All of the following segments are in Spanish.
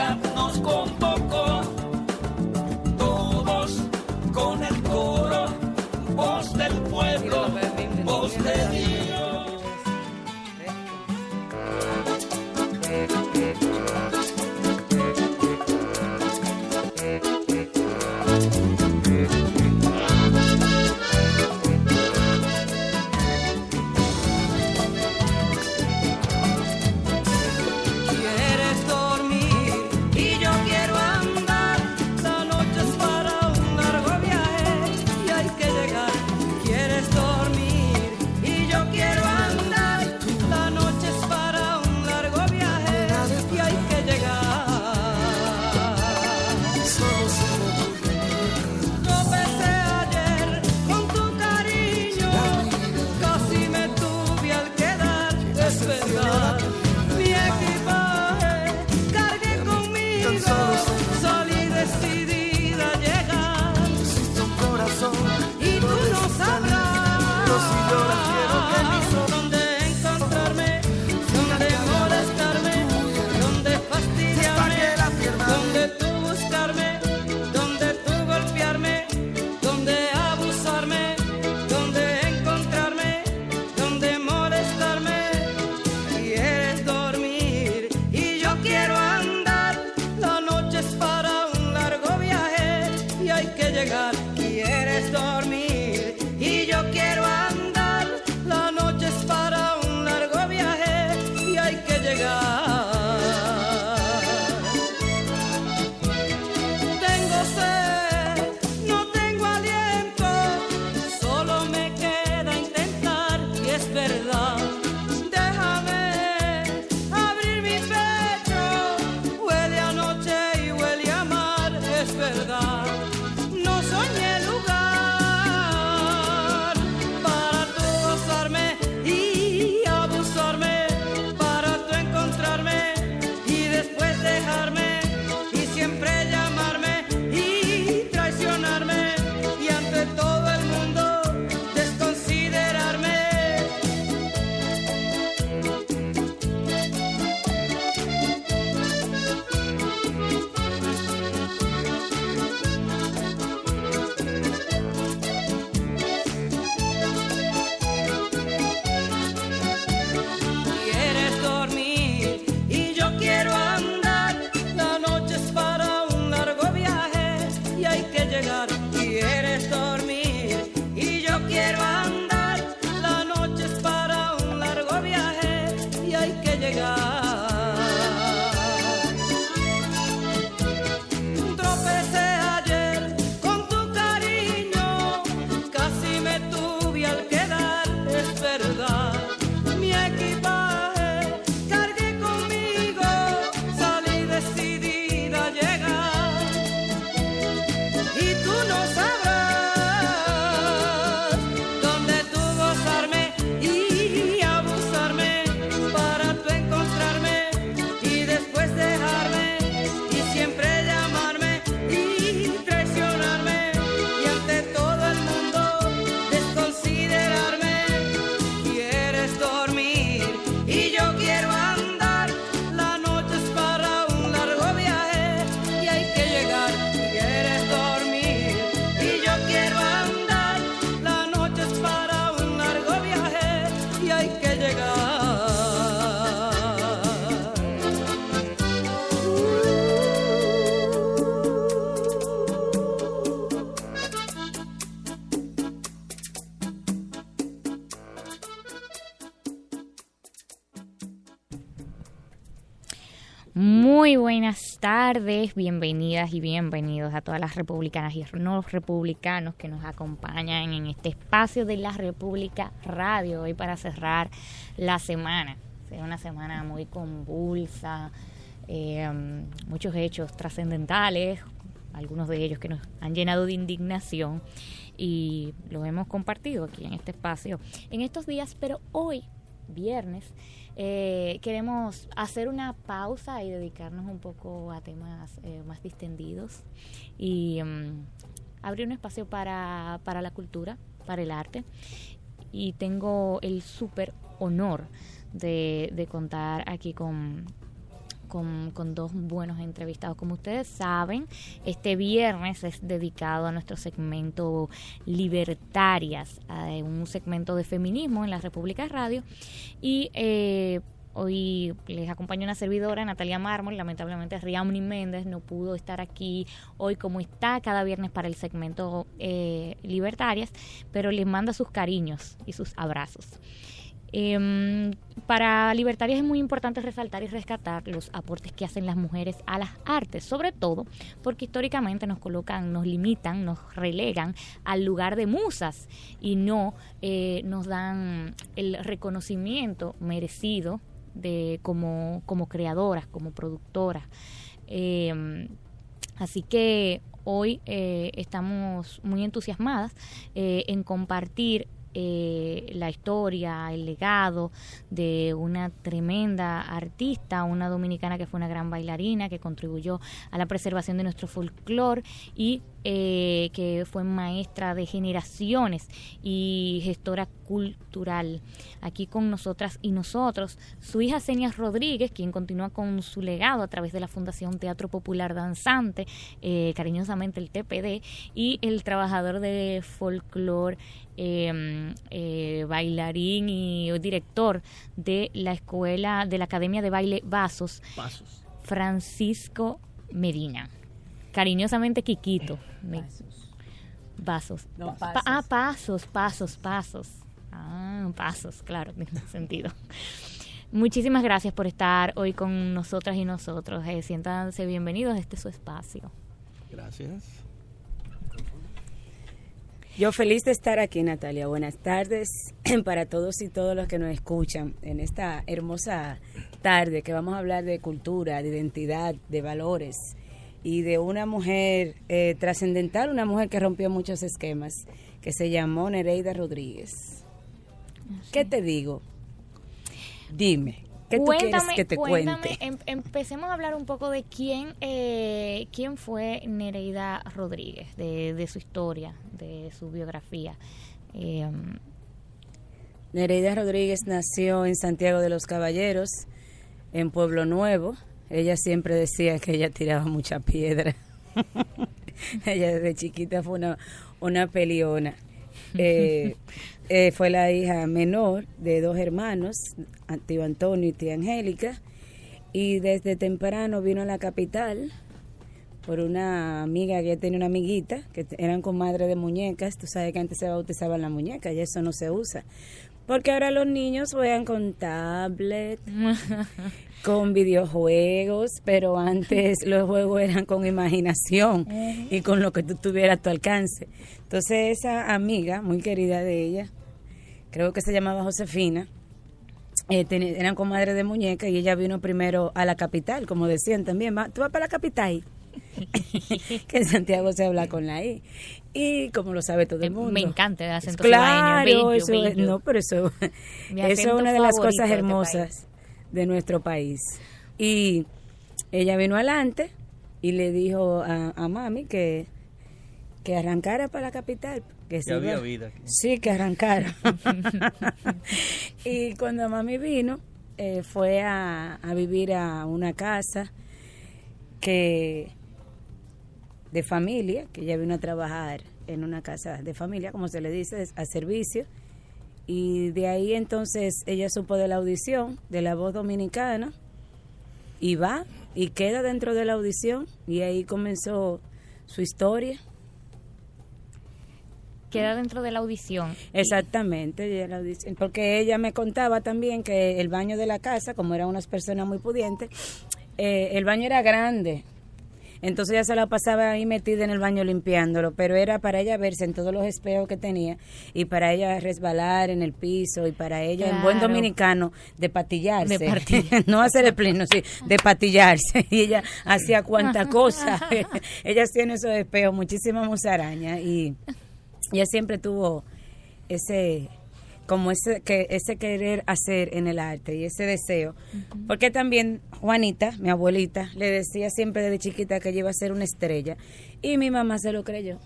curarnos con tardes, bienvenidas y bienvenidos a todas las republicanas y no republicanos que nos acompañan en este espacio de la República Radio hoy para cerrar la semana. Es una semana muy convulsa, eh, muchos hechos trascendentales, algunos de ellos que nos han llenado de indignación y los hemos compartido aquí en este espacio en estos días, pero hoy, viernes, eh, queremos hacer una pausa y dedicarnos un poco a temas eh, más distendidos y mm, abrir un espacio para, para la cultura, para el arte. Y tengo el súper honor de, contar aquí con, con, con, dos buenos entrevistados. Como ustedes saben, este viernes es dedicado a nuestro segmento Libertarias, un segmento de feminismo en la República Radio. Y eh, Hoy les acompaña una servidora, Natalia Mármol. Lamentablemente, Riamni Méndez no pudo estar aquí hoy como está cada viernes para el segmento eh, Libertarias, pero les manda sus cariños y sus abrazos. Em, para Libertarias es muy importante resaltar y rescatar los aportes que hacen las mujeres a las artes, sobre todo porque históricamente nos colocan, nos limitan, nos relegan al lugar de musas y no eh, nos dan el reconocimiento merecido de como, como creadoras, como productoras. Eh, así que hoy eh, estamos muy entusiasmadas eh, en compartir la historia, el legado de una tremenda artista, una dominicana que fue una gran bailarina, que contribuyó a la preservación de nuestro folclore y eh, que fue maestra de generaciones y gestora cultural. Aquí con nosotras y nosotros, su hija Senia Rodríguez, quien continúa con su legado a través de la Fundación Teatro Popular Danzante, eh, cariñosamente el TPD, y el trabajador de folclore, em, eh, bailarín y director de la escuela, de la Academia de Baile Vasos, Francisco Medina cariñosamente Quiquito. Vasos. ah, pasos, pasos, pasos. Ah, pasos, claro, tiene sentido. Muchísimas gracias por estar hoy con nosotras y nosotros. Eh, siéntanse bienvenidos, este es su espacio. Gracias. Yo feliz de estar aquí, Natalia. Buenas tardes para todos y todos los que nos escuchan en esta hermosa tarde que vamos a hablar de cultura, de identidad, de valores y de una mujer eh, trascendental, una mujer que rompió muchos esquemas, que se llamó Nereida Rodríguez. ¿Qué te digo? Dime. ¿Qué tú quieres que te cuente? Em, empecemos a hablar un poco de quién, eh, quién fue Nereida Rodríguez, de, su historia, de su biografía. Em, Nereida Rodríguez nació en Santiago de los Caballeros, en Pueblo Nuevo, ella siempre decía que ella tiraba mucha piedra. ella desde chiquita fue una, una peliona. Eh, eh, fue la hija menor de dos hermanos, tío Antonio y tía Angélica, y desde temprano vino a la capital por una amiga que tenía una amiguita, que eran con madre de muñecas, tú sabes que antes se bautizaban las muñecas y eso no se usa. Porque ahora los niños juegan con tablet, con videojuegos, pero antes los juegos eran con imaginación y con lo que tú tuvieras a tu alcance. Entonces esa amiga, muy querida de ella, creo que se llamaba Josefina, eh, eran con madre de muñeca y ella vino primero a la capital, como decían también, tú vas para la capital. que en Santiago se habla con la I. Y como lo sabe todo el mundo. Me encanta el acento Claro, eso no, pero eso, es una de las cosas este hermosas de, nuestro país. Y ella vino adelante y le dijo a, mami que, que arrancara para la capital. Que había vida. Sí, que arrancara. y cuando mami vino, eh, fue a, a vivir a una casa que de familia, que ella vino a trabajar en una casa de familia, como se le dice, a servicio. Y de ahí entonces ella supo de la audición de la voz dominicana y va y queda dentro de la audición y ahí comenzó su historia. Queda dentro de la audición. Exactamente, porque ella me contaba también que el baño de la casa, como eran unas personas muy pudientes, eh, el baño era grande, entonces ella se la pasaba ahí metida en el baño limpiándolo, pero era para ella verse en todos los espejos que tenía y para ella resbalar en el piso y para ella, en buen dominicano, de patillarse. De no hacer el pleno, sí, de patillarse. Y ella hacía cuanta cosa. ella tiene esos espejos, muchísima musaraña y ella siempre tuvo ese como ese que ese querer hacer en el arte y ese deseo. Porque también Juanita, mi abuelita, le decía siempre desde chiquita que ella iba a ser una estrella y mi mamá se lo creyó.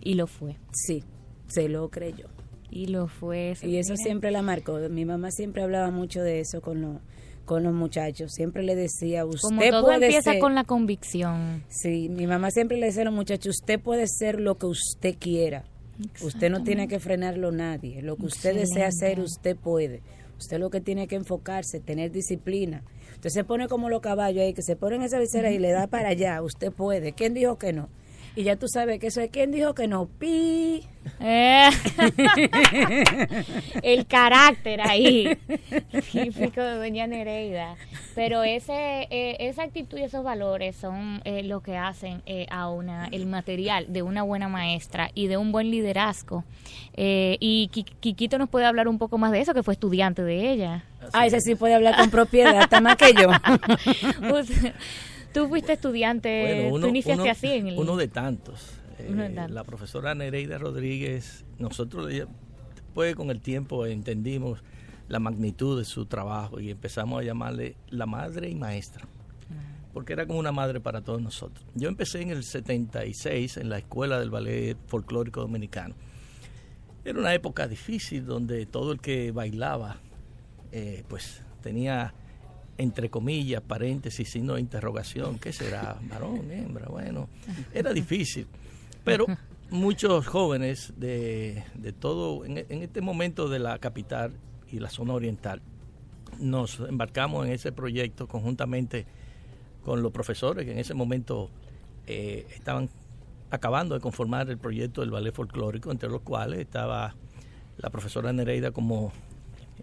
Y lo fue. Sí, se lo creyó. Y lo fue. Y eso siempre la marcó. Mi mamá siempre hablaba mucho de eso con, con los muchachos. Siempre le decía, usted Como todo puede empieza ser... con la convicción. Sí, mi mamá siempre le decía a los muchachos, usted puede ser lo que usted quiera. Usted no tiene que frenarlo nadie. Lo que usted desea hacer, usted puede. Usted lo que tiene que enfocarse, tener disciplina. Usted se pone como los caballos ahí, que se ponen esa visera y le da para allá. Usted puede. ¿Quién dijo que no? Y ya tú sabes que eso es quién dijo que no. Pi. Eh. el carácter ahí, típico de Doña Nereida. Pero ese, eh, esa actitud y esos valores son eh, lo que hacen eh, a una, el material de una buena maestra y de un buen liderazgo. Eh, y Qui- Quiquito nos puede hablar un poco más de eso, que fue estudiante de ella. Ah, ese sí puede hablar con propiedad, hasta más que yo. Tú fuiste estudiante, Bueno, uno, tú iniciaste uno- así en el... uno de tantos. Uno de Eh, tantos. La profesora Nereida Rodríguez, nosotros después con el tiempo entendimos la magnitud de su trabajo y empezamos a llamarle la madre y maestra, porque era como una madre para todos nosotros. Yo empecé en el 76 en la Escuela del Ballet Folclórico Dominicano. Era una época difícil donde todo el que bailaba, eh, pues tenía entre comillas, paréntesis, signo de interrogación, ¿qué será? Varón, hembra, bueno, era difícil. Pero muchos jóvenes de, de todo, en, este momento de la capital y la zona oriental, nos embarcamos en ese proyecto conjuntamente con los profesores que en ese momento eh, estaban acabando de conformar el proyecto del ballet folclórico, entre los cuales estaba la profesora Nereida como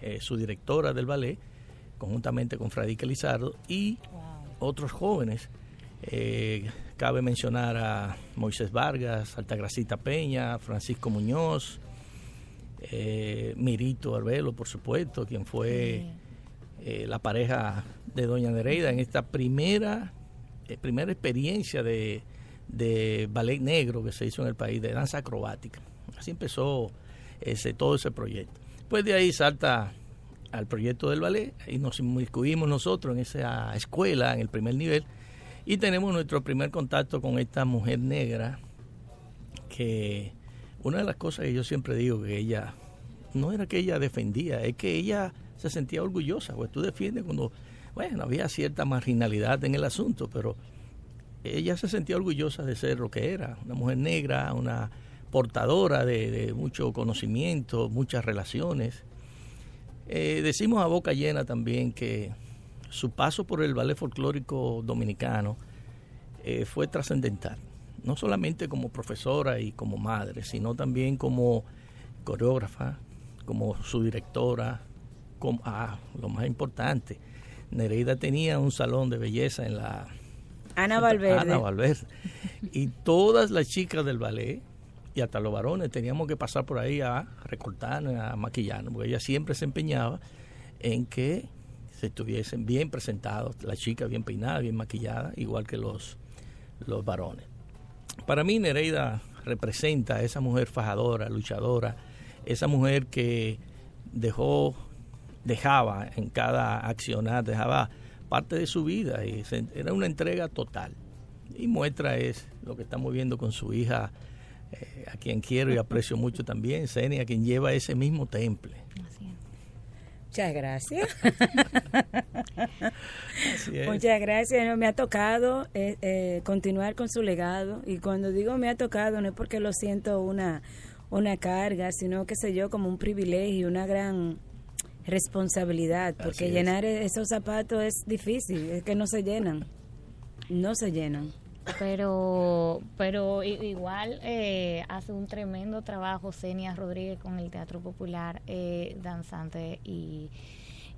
eh, su directora del ballet, conjuntamente con Fradique Lizardo y otros jóvenes. Eh, cabe mencionar a Moisés Vargas, Altagracita Peña, Francisco Muñoz, eh, Mirito Arbelo, por supuesto, quien fue eh, la pareja de Doña Nereida en esta primera, eh, primera experiencia de, de ballet negro que se hizo en el país, de danza acrobática. Así empezó ese, todo ese proyecto. Pues de ahí salta al proyecto del ballet y nos inmiscuimos nosotros en esa escuela, en el primer nivel, y tenemos nuestro primer contacto con esta mujer negra que una de las cosas que yo siempre digo que ella no era que ella defendía, es que ella se sentía orgullosa, pues tú defiendes cuando, bueno, había cierta marginalidad en el asunto, pero ella se sentía orgullosa de ser lo que era, una mujer negra, una portadora de, de mucho conocimiento, muchas relaciones. Eh, decimos a boca llena también que su paso por el ballet folclórico dominicano eh, fue trascendental, no solamente como profesora y como madre, sino también como coreógrafa, como su directora, como, ah, lo más importante, Nereida tenía un salón de belleza en la Ana Valverde. Ana Valverde. Y todas las chicas del ballet y hasta los varones teníamos que pasar por ahí a recortarnos, a maquillarnos, porque ella siempre se empeñaba en que se estuviesen bien presentados, las chicas bien peinadas, bien maquilladas, igual que los, los varones. Para mí Nereida representa a esa mujer fajadora, luchadora, esa mujer que dejó, dejaba en cada accionar, dejaba parte de su vida y era una entrega total. Y muestra es lo que estamos viendo con su hija, eh, a quien quiero y aprecio mucho también, Senia, a quien lleva ese mismo temple. Muchas gracias. Así es. Muchas gracias. No, me ha tocado eh, eh, continuar con su legado y cuando digo me ha tocado no es porque lo siento una, una carga, sino que sé yo como un privilegio, una gran responsabilidad, porque es. llenar esos zapatos es difícil, es que no se llenan, no se llenan. Pero pero igual eh, hace un tremendo trabajo Senia Rodríguez con el Teatro Popular eh, danzante y,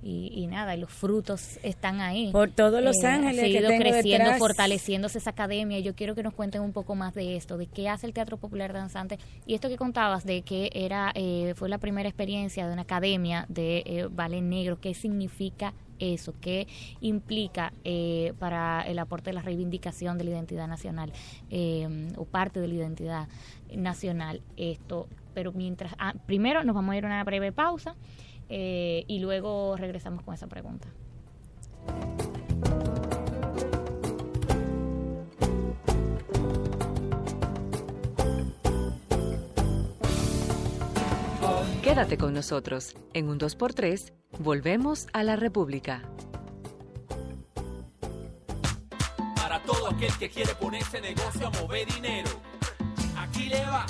y, y nada, y los frutos están ahí. Por todos los Eh, ángeles ha que seguido tengo creciendo, detrás. fortaleciéndose esa academia. Yo quiero que nos cuenten un poco más de esto, de qué hace el Teatro Popular Danzante y esto que contabas de que era eh, fue la primera experiencia de una academia de eh, ballet negro. ¿Qué significa eso? ¿Qué implica eh, para el aporte de la reivindicación de la identidad nacional eh, o parte de la identidad nacional esto? Pero mientras, ah, primero nos vamos a ir a una breve pausa eh, y luego regresamos con esa pregunta. Quédate con nosotros. En un 2x3, volvemos a la República. Para todo aquel que quiere ponerse negocio a mover dinero, aquí le va.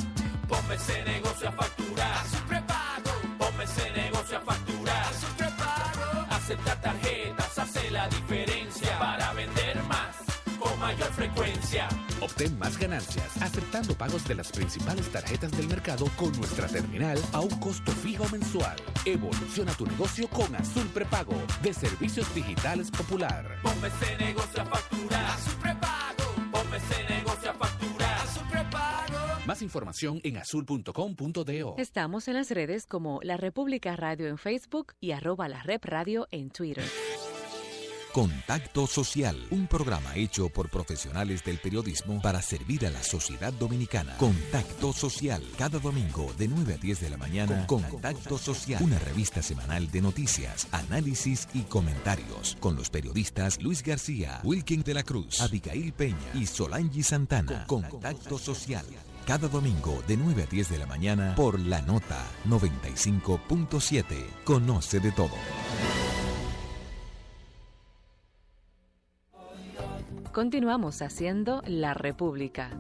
Ponme ese negocio a facturar. A su prepago. Ponme ese negocio a facturar. A su prepago. Acepta tarjetas, hace la diferencia para vender más con mayor frecuencia Obtén más ganancias aceptando pagos de las principales tarjetas del mercado con nuestra terminal a un costo fijo mensual. Evoluciona tu negocio con Azul Prepago de Servicios Digitales Popular. Ponme ese negocio a facturar. A su prepago, ponme ese negocio a facturar. A su prepago. Más información en azul.com.do. Estamos en las redes como La República Radio en Facebook y arroba la Rep Radio en Twitter. Contacto Social, un programa hecho por profesionales del periodismo para servir a la sociedad dominicana. Contacto Social, cada domingo de 9 a 10 de la mañana. Con Contacto Social, una revista semanal de noticias, análisis y comentarios. Con los periodistas Luis García, Wilkin de la Cruz, Abigail Peña y Solangi Santana. Con Contacto Social. Cada domingo de 9 a 10 de la mañana por La Nota 95.7. Conoce de todo. Continuamos haciendo La República.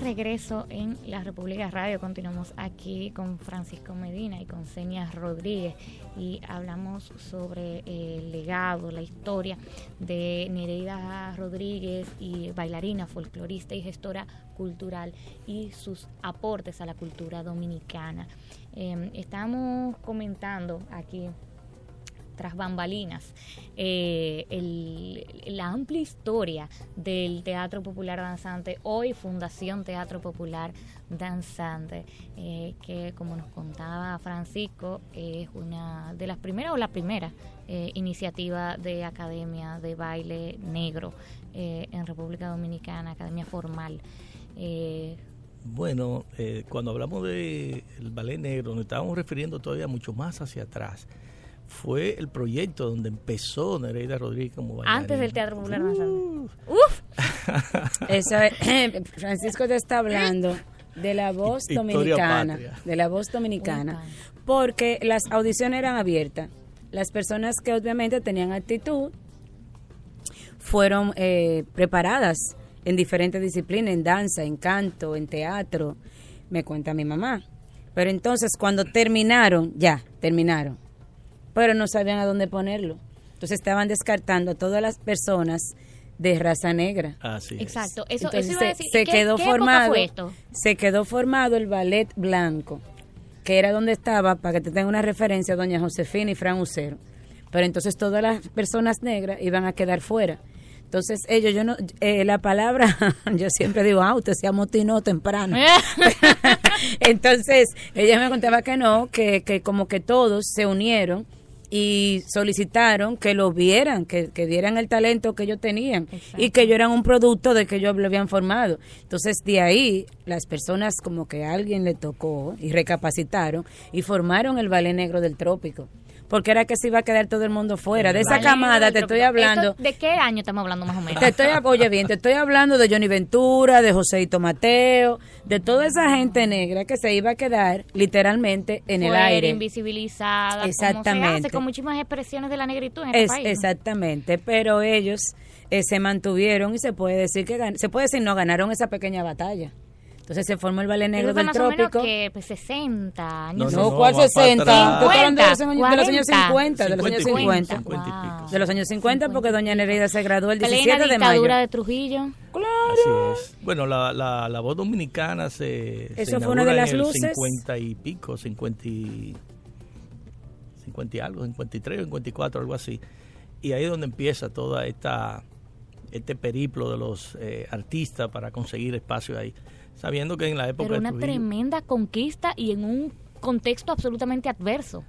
Regreso en la República Radio. Continuamos aquí con Francisco Medina y con Senia Rodríguez y hablamos sobre el legado, la historia de Nereida Rodríguez y bailarina, folclorista y gestora cultural y sus aportes a la cultura dominicana. Eh, estamos comentando aquí tras bambalinas, eh, la amplia historia del Teatro Popular Danzante, hoy Fundación Teatro Popular Danzante, eh, que como nos contaba Francisco, es una de las primeras o la primera eh, iniciativa de academia de baile negro en República Dominicana, academia formal. bueno, cuando hablamos del ballet negro, nos estábamos refiriendo todavía mucho más hacia atrás fue el proyecto donde empezó Nereida Rodríguez como bailarina. Antes del Teatro Popular uh. Uf. Francisco te está hablando de la voz dominicana, de la voz dominicana, porque las audiciones eran abiertas. Las personas que obviamente tenían actitud fueron eh, preparadas en diferentes disciplinas, en danza, en canto, en teatro, me cuenta mi mamá. Pero entonces cuando terminaron, ya, terminaron pero no sabían a dónde ponerlo. Entonces estaban descartando a todas las personas de raza negra. Así Exacto. Eso, se, quedó formado. Se quedó formado el ballet blanco, que era donde estaba, para que te tenga una referencia, doña Josefina y Fran Ucero. Pero entonces todas las personas negras iban a quedar fuera. Entonces ellos, yo no, eh, la palabra, yo siempre digo, ah, usted se amotinó temprano. entonces ella me contaba que no, que, que como que todos se unieron y solicitaron que lo vieran, que, que dieran el talento que ellos tenían y que ellos eran un producto de que ellos lo habían formado. Entonces, de ahí, las personas como que a alguien le tocó y recapacitaron y formaron el Ballet Negro del Trópico porque era que se iba a quedar todo el mundo fuera. De esa camada te estoy hablando. ¿De qué año estamos hablando más o menos? Te estoy, oye bien, te estoy hablando de Johnny Ventura, de Joséito Mateo, de toda esa gente negra que se iba a quedar literalmente en el aire. invisibilizada. Exactamente. con muchísimas expresiones de la negritud en este país. Exactamente, pero ellos eh, se mantuvieron y se puede decir que se puede decir no ganaron esa pequeña batalla. Entonces se formó el ballet negro del trópico. que pues, 60 años. No, no, ¿cuál 60? 50, de, los años, de los años 50. De los años 50. De los años 50 porque doña Nereida se graduó el 17 de mayo. dictadura de Trujillo. Claro. Así es. Bueno, la, la, la voz dominicana se Eso fue una de las luces. 50 y pico, 50 y, 50 y algo, 53 o 54, algo así. Y ahí es donde empieza toda esta este periplo de los eh, artistas para conseguir espacio ahí sabiendo que en la época... Pero una tremenda conquista y en un contexto absolutamente adverso.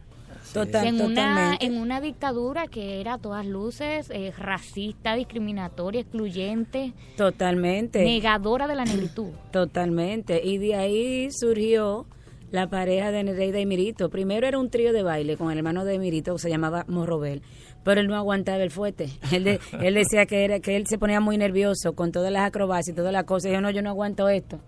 Total, en, una, en una dictadura que era a todas luces eh, racista, discriminatoria, excluyente. Totalmente. Negadora de la negritud. Totalmente. Y de ahí surgió la pareja de Nereida y Mirito. Primero era un trío de baile con el hermano de Mirito que se llamaba Morrobel pero él no aguantaba el fuete. Él, él decía que era que él se ponía muy nervioso con todas las acrobacias y todas las cosas. Y yo no, yo no aguanto esto.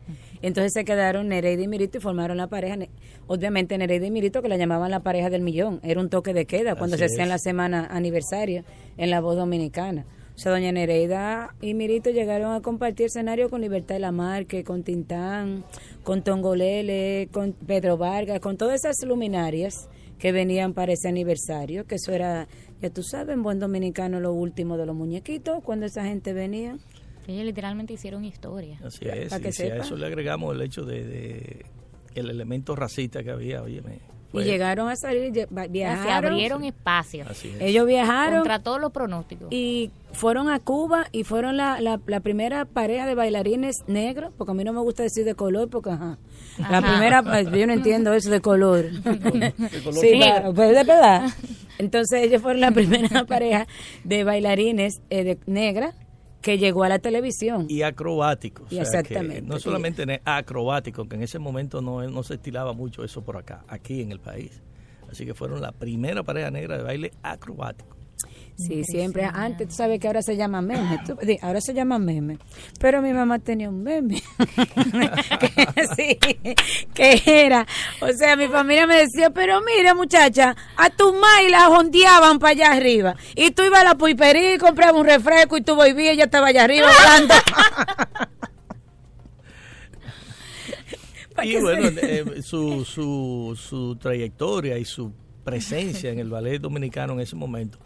Entonces se quedaron Nereida y Mirito y formaron la pareja. Obviamente Nereida y Mirito, que la llamaban la pareja del millón. Era un toque de queda cuando se hacía en la semana aniversaria en la voz dominicana. O sea, doña Nereida y Mirito llegaron a compartir escenario con Libertad de la Marque, con Tintán, con Tongolele, con Pedro Vargas, con todas esas luminarias que venían para ese aniversario, que eso era ya tú sabes, en buen dominicano lo último de los muñequitos, cuando esa gente venía. Ellos literalmente hicieron historia. Así es, y si a eso le agregamos el hecho de, el elemento racista que había, oye, y llegaron a salir, viajaron. Se abrieron espacios. Ellos viajaron. Contra todos los pronósticos. Y fueron a Cuba y fueron la, la, primera pareja de bailarines negros, porque a mí no me gusta decir de color, porque ajá. La primera, pues, yo no entiendo eso de color. sí, pues de verdad. Entonces ellos fueron la primera pareja de bailarines eh, de, negra que llegó a la televisión. Y acrobáticos. exactamente. no solamente acrobáticos, que en ese momento no, no se estilaba mucho eso por acá, aquí en el país. Así que fueron la primera pareja negra de baile acrobático. Sí, siempre. Antes, tú sabes que ahora se llama meme. ahora se llama meme. Pero mi mamá tenía un meme. que, sí, que era. O sea, mi familia me decía, pero mira, muchacha, a tu madre la jondeaban para allá arriba. Y tú ibas a la puipería y comprabas un refresco y tú volvías y ella estaba allá arriba hablando. y bueno, eh, su, su, su trayectoria y su presencia en el ballet dominicano en ese momento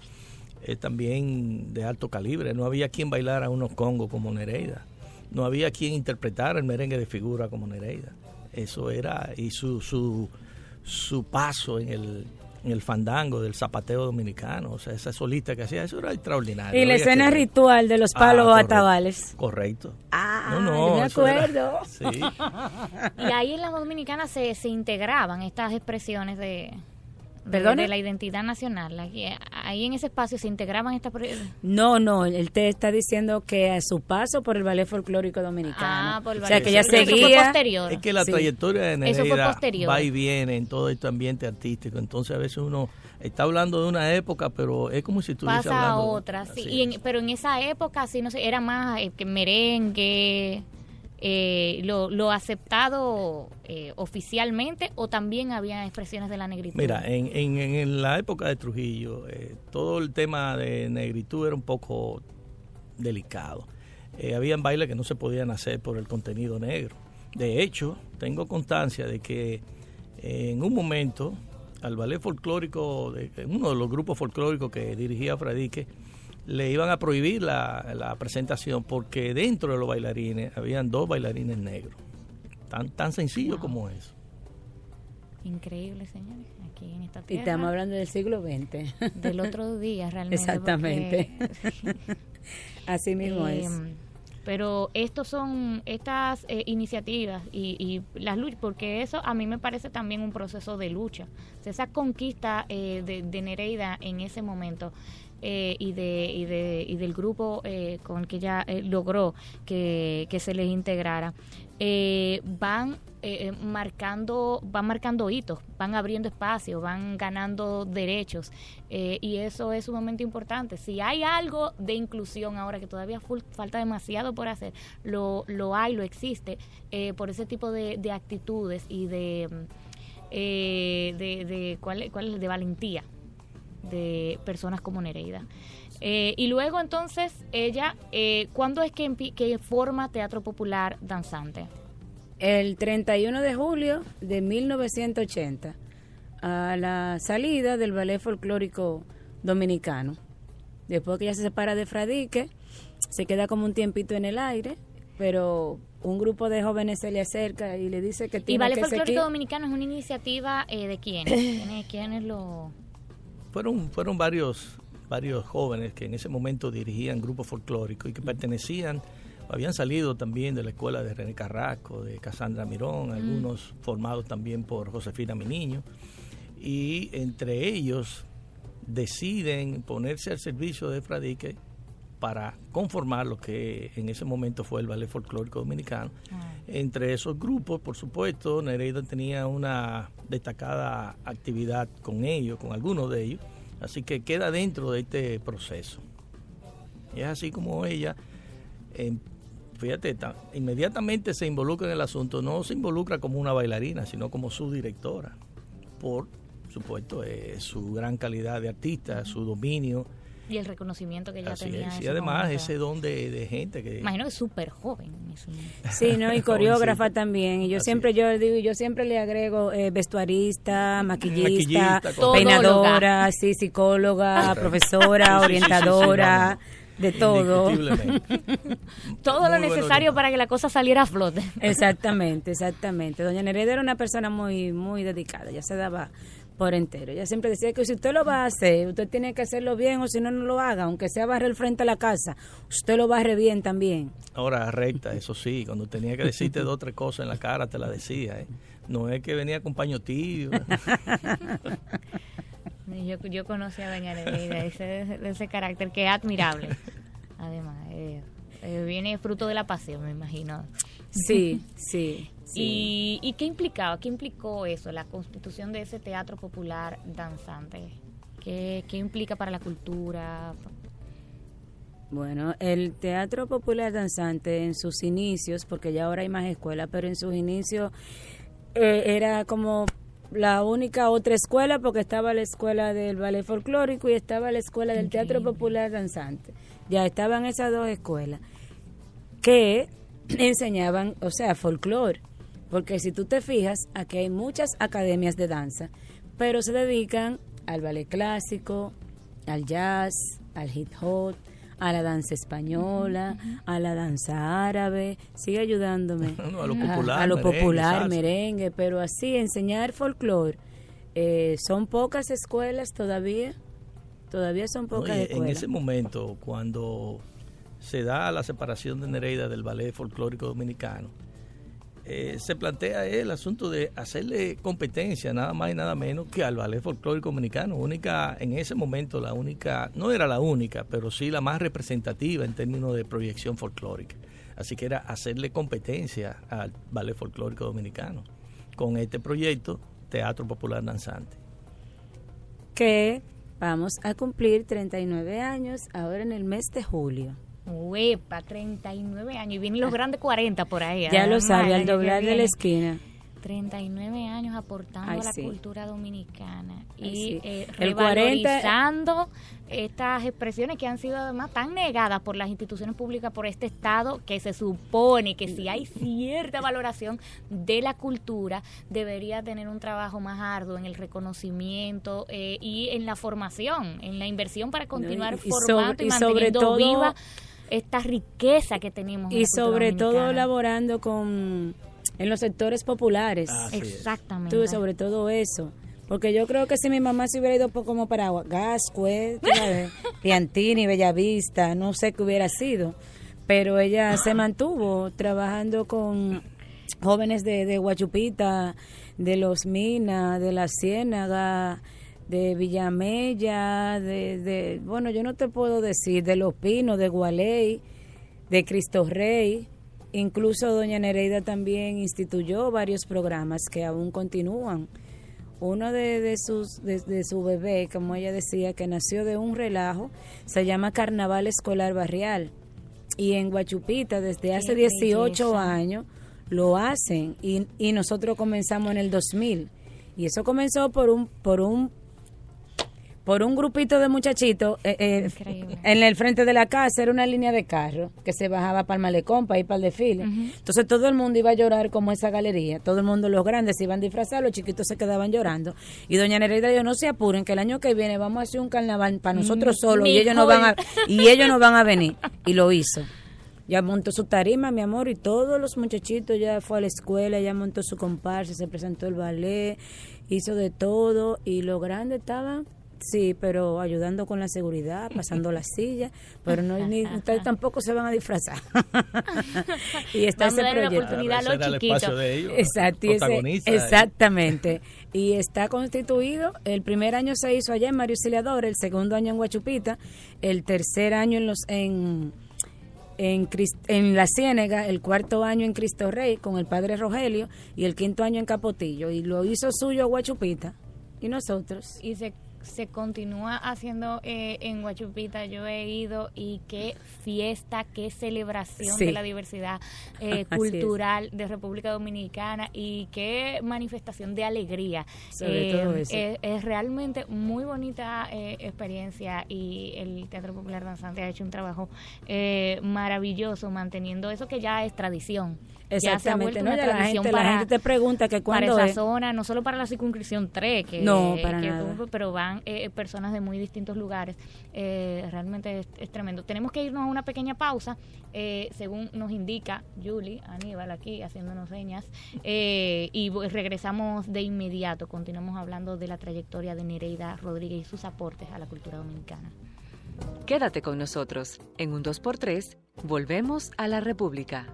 es también de alto calibre. No había quien bailara unos congos como Nereida. No había quien interpretara el merengue de figura como Nereida. Eso era, y su, su, su paso en el, en el fandango del zapateo dominicano, o sea, esa solista que hacía, eso era extraordinario. Y la escena ritual de los palos Ah, atabales. Correcto. Ah, No, no, yo me era- acuerdo. sí. Y ahí en las dominicanas se, se integraban estas expresiones de, de, ¿Perdona? de la identidad nacional. Aquí- ahí en ese espacio se integraban estas... No, no, él te está diciendo que a su paso por el ballet folclórico dominicano. Ah, por el o sea, ballet que fue seguía. posterior. Es que la Sí. trayectoria de Nereida va y viene en todo este ambiente artístico. Entonces a veces uno está hablando de una época, pero es como si estuviese pasa a hablando... otra, sí. Y en- es. pero en esa época, sí, no sé, era más eh, que merengue, eh, lo, aceptado eh, oficialmente o también había expresiones de la negritud. Mira, en, en, en la época de Trujillo, eh, todo el tema de negritud era un poco delicado. Eh, habían bailes que no se podían hacer por el contenido negro. De hecho, tengo constancia de que eh, en un momento al ballet folclórico, de, uno de los grupos folclóricos que dirigía Fradique, le iban a prohibir la, la presentación porque dentro de los bailarines habían dos bailarines negros. Tan, tan sencillo como eso. Increíble, señores, aquí en esta Y tierra. estamos hablando del siglo XX. del otro día realmente. Exactamente. porque- Así mismo Eh, es. Pero estos son estas eh, iniciativas y, y las luchas, porque eso a mí me parece también un proceso de lucha. O sea, esa conquista eh, de, de Nereida en ese momento eh, y, de, y, de, y del grupo eh, con que ella eh, logró que, que se les integrara, eh, van eh, eh, marcando van marcando hitos, van abriendo espacios, van ganando derechos. Y eso es sumamente importante. Si hay algo de inclusión ahora que todavía falta demasiado por hacer, lo, lo hay, lo existe por ese tipo de, de actitudes y de de, de cuál, cuál es de valentía de personas como Nereida. Eh, y luego entonces ella, eh, ¿cuándo es que, que forma Teatro Popular Danzante? El 31 de julio de 1980, a la salida del ballet folclórico dominicano. Después que ella se separa de Fradique, se queda como un tiempito en el aire, pero un grupo de jóvenes se le acerca y le dice que ¿Y tiene Ballet que Folclórico seguir. Dominicano es una iniciativa eh, de quiénes? ¿Quiénes, quiénes lo...? Fueron fueron varios varios jóvenes que en ese momento dirigían grupos folclóricos y que pertenecían habían salido también de la escuela de René Carrasco, de Casandra Mirón, algunos formados también por Josefina Miniño y entre ellos deciden ponerse al servicio de Fradique para conformar lo que en ese momento fue el ballet folclórico dominicano. Entre esos grupos, por supuesto, Nereida tenía una destacada actividad con ellos, con algunos de ellos, así que queda dentro de este proceso. Y es así como ella, eh, fíjate, ta- inmediatamente se involucra en el asunto, no se involucra como una bailarina, sino como su directora, por supuesto, eh, su gran calidad de artista, su dominio. Y el reconocimiento que ella Así tenía. es. Y además momento. ese don de, de gente que... Imagino que es súper joven. Sí, ¿no? Y coreógrafa también. Y yo Así siempre es. yo digo, yo siempre le agrego eh, vestuarista, maquillista, Maquillista, peinadora, sí, psicóloga, profesora, Sí, sí, sí, sí, orientadora, no, no. de todo. Todo lo Muy necesario para que la cosa saliera a flote. Exactamente, exactamente. Doña Nereida era una persona muy, muy dedicada, ya se daba por entero. Ella siempre decía que si usted lo va a hacer, usted tiene que hacerlo bien o si no, no lo haga, aunque sea barrer el frente a la casa, usted lo barre bien también. Ahora recta, eso sí, cuando tenía que decirte dos o tres cosas en la cara, te la decía. ¿eh? No es que venía con paño tibio. Yo, yo conocí a Doña Nereida, ese, de ese carácter que es admirable. Además, eh, eh, viene fruto de la pasión, me imagino. Sí, sí. sí. ¿Y, ¿Y qué implicaba? ¿Qué implicó eso, la constitución de ese teatro popular danzante? ¿Qué, qué implica para la cultura? Bueno, el teatro popular danzante en sus inicios, porque ya ahora hay más escuelas, pero en sus inicios eh, era como la única otra escuela porque estaba la escuela del ballet folclórico y estaba la escuela del teatro popular danzante. Ya estaban esas dos escuelas que enseñaban, o sea, folclore. Porque si tú te fijas, aquí hay muchas academias de danza, pero se dedican al ballet clásico, al jazz, al hip hop, a la danza española, a la danza árabe, sigue ayudándome. a lo popular, a, lo merengue, popular, salsa. merengue, pero así enseñar folclore. eh, son pocas escuelas todavía, todavía son pocas Y en escuelas. ese momento, cuando se da la separación de Nereida del ballet folclórico dominicano, eh, se plantea el asunto de hacerle competencia nada más y nada menos que al ballet folclórico dominicano. Única, en ese momento la única, no era la única, pero sí la más representativa en términos de proyección folclórica. Así que era hacerle competencia al ballet folclórico dominicano con este proyecto Teatro Popular Danzante. que vamos a cumplir 39 años ahora en el mes de julio. Uepa, 39 años. Y vienen los grandes 40 por ahí. Ya lo sabe, al doblar de la esquina. 39 años aportando Ay, a la sí. cultura dominicana Ay, y sí. eh, El 40 revalorizando estas expresiones que han sido además tan negadas por las instituciones públicas por este Estado que se supone que si hay cierta valoración de la cultura debería tener un trabajo más arduo en el reconocimiento eh, y en la formación, en la inversión para continuar y formando sobre- y y sobre manteniendo todo- viva esta riqueza que tenemos. en Y sobre todo dominicana. laborando con en los sectores populares. Así es. Exactamente. Tú, sobre todo eso. Porque yo creo que si mi mamá se hubiera ido por como para Gascue, Piantini, Bellavista, no sé qué hubiera sido. Pero ella se mantuvo trabajando con jóvenes de, de Guachupita, de Los Minas, de La Ciénaga, de Villamella, de, de, bueno, yo no te puedo decir, de Los Pinos, de Gualey, de Cristo Rey. Incluso doña Nereida también instituyó varios programas que aún continúan. Uno de, de sus de, de su bebé, como ella decía, que nació de un relajo, se llama Carnaval Escolar Barrial. Y en Guachupita, desde hace 18 belleza. años, lo hacen. Y, y nosotros comenzamos en el 2000. Y eso comenzó por un por un por un grupito de muchachitos eh, eh, en el frente de la casa era una línea de carro que se bajaba para el malecón para ir para el desfile. Entonces todo el mundo iba a llorar como esa galería. Todo el mundo los grandes se iban disfrazados los chiquitos se quedaban llorando. Y doña Nereida yo no se apuren que el año que viene vamos a hacer un carnaval para nosotros solos y ellos no van a y ellos no van a venir y lo hizo. Ya montó su tarima, mi amor, y todos los muchachitos ya fue a la escuela, ya montó su comparsa, se presentó el ballet, hizo de todo, y los grandes estaban, sí, pero ayudando con la seguridad, pasando la silla, pero no ni, ustedes tampoco se van a disfrazar. y está Vamos a ese la proyecto. oportunidad a los chiquitos. espacio de ellos, Exacto, ese- exactamente. Y está constituido, el primer año se hizo allá en Mario Auxiliador, el segundo año en Guachupita, el tercer año en los en en, en La Ciénega, el cuarto año en Cristo Rey con el padre Rogelio y el quinto año en Capotillo. Y lo hizo suyo Guachupita. Y nosotros. y se, se continúa haciendo eh, en Guachupita. Yo he ido y qué fiesta, qué celebración Sí. de la diversidad eh, es. cultural de República Dominicana y qué manifestación de alegría. Sobre todo eso. Es, es realmente muy bonita eh, experiencia y el Teatro Popular Danzante ha hecho un trabajo eh, maravilloso manteniendo eso que ya es tradición. Ya se ha Exactamente. vuelto ¿no? una la, tradición gente, la para- gente te pregunta que para cuándo esa es. zona, no solo para la circunscripción 3, que, No, para que- nada. pero van eh, personas de muy distintos lugares. Eh, realmente es, es tremendo. Tenemos que irnos a una pequeña pausa, eh, según nos indica Julie, Aníbal aquí haciéndonos señas, eh, y regresamos de inmediato. Continuamos hablando de la trayectoria de Nereida Rodríguez y sus aportes a la cultura dominicana. Quédate con nosotros. En un 2x3, volvemos a la República.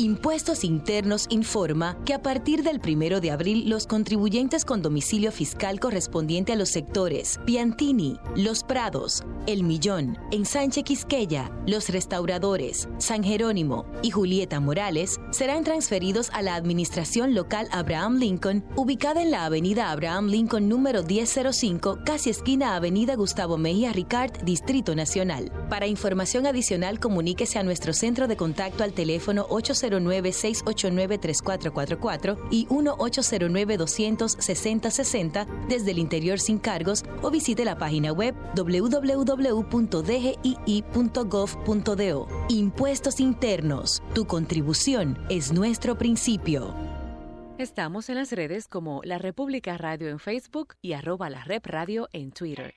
Impuestos Internos informa que a partir del primero de abril los contribuyentes con domicilio fiscal correspondiente a los sectores Piantini, Los Prados, El Millón, Ensanche Quisqueya, Los Restauradores, San Jerónimo y Julieta Morales serán transferidos a la Administración Local Abraham Lincoln, ubicada en la Avenida Abraham Lincoln número 1005, casi esquina Avenida Gustavo Mejía Ricard, Distrito Nacional. Para información adicional, comuníquese a nuestro centro de contacto al teléfono 809-689-3444 y 1-809-260-60 desde el interior sin cargos o visite la página web www.dgii.gov.do. Impuestos internos. Tu contribución es nuestro principio. Estamos en las redes como La República Radio en Facebook y arroba la Rep Radio en Twitter.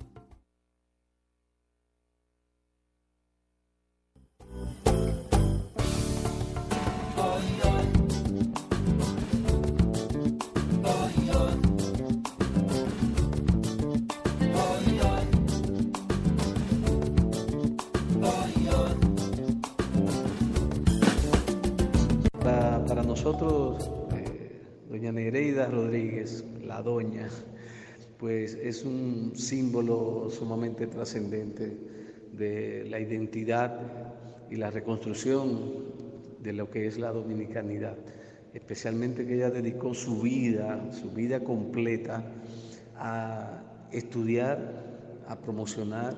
Nosotros, eh, doña Nereida Rodríguez, la doña, pues es un símbolo sumamente trascendente de la identidad y la reconstrucción de lo que es la dominicanidad, especialmente que ella dedicó su vida, su vida completa a estudiar, a promocionar,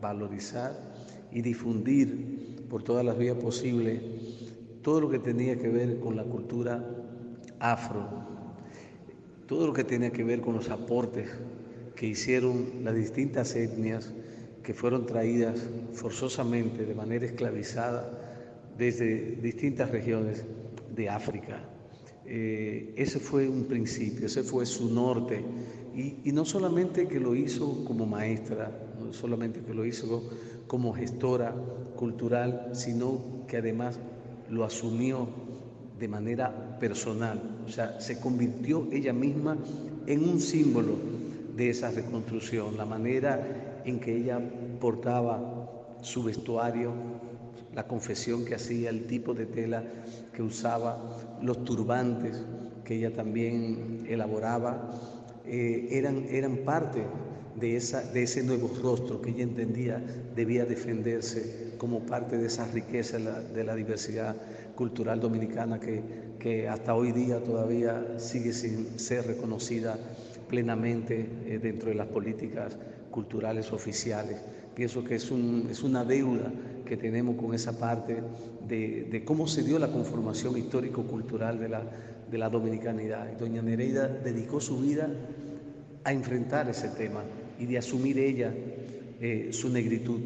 valorizar y difundir por todas las vías posibles todo lo que tenía que ver con la cultura afro, todo lo que tenía que ver con los aportes que hicieron las distintas etnias que fueron traídas forzosamente de manera esclavizada desde distintas regiones de África. Eh, ese fue un principio, ese fue su norte. Y, y, no solamente que lo hizo como maestra, no solamente que lo hizo como gestora cultural, sino que además lo asumió de manera personal, o sea, se convirtió ella misma en un símbolo de esa reconstrucción, la manera en que ella portaba su vestuario, la confesión que hacía, el tipo de tela que usaba, los turbantes que ella también elaboraba, eh, eran, eran parte de, esa, de ese nuevo rostro que ella entendía debía defenderse como parte de esa riqueza de la diversidad cultural dominicana que, que hasta hoy día todavía sigue sin ser reconocida plenamente eh, dentro de las políticas culturales oficiales. Pienso que es, un, es una deuda que tenemos con esa parte de, de cómo se dio la conformación histórico-cultural de la, de la dominicanidad. Doña Nereida dedicó su vida a enfrentar ese tema y de asumir ella eh, su negritud.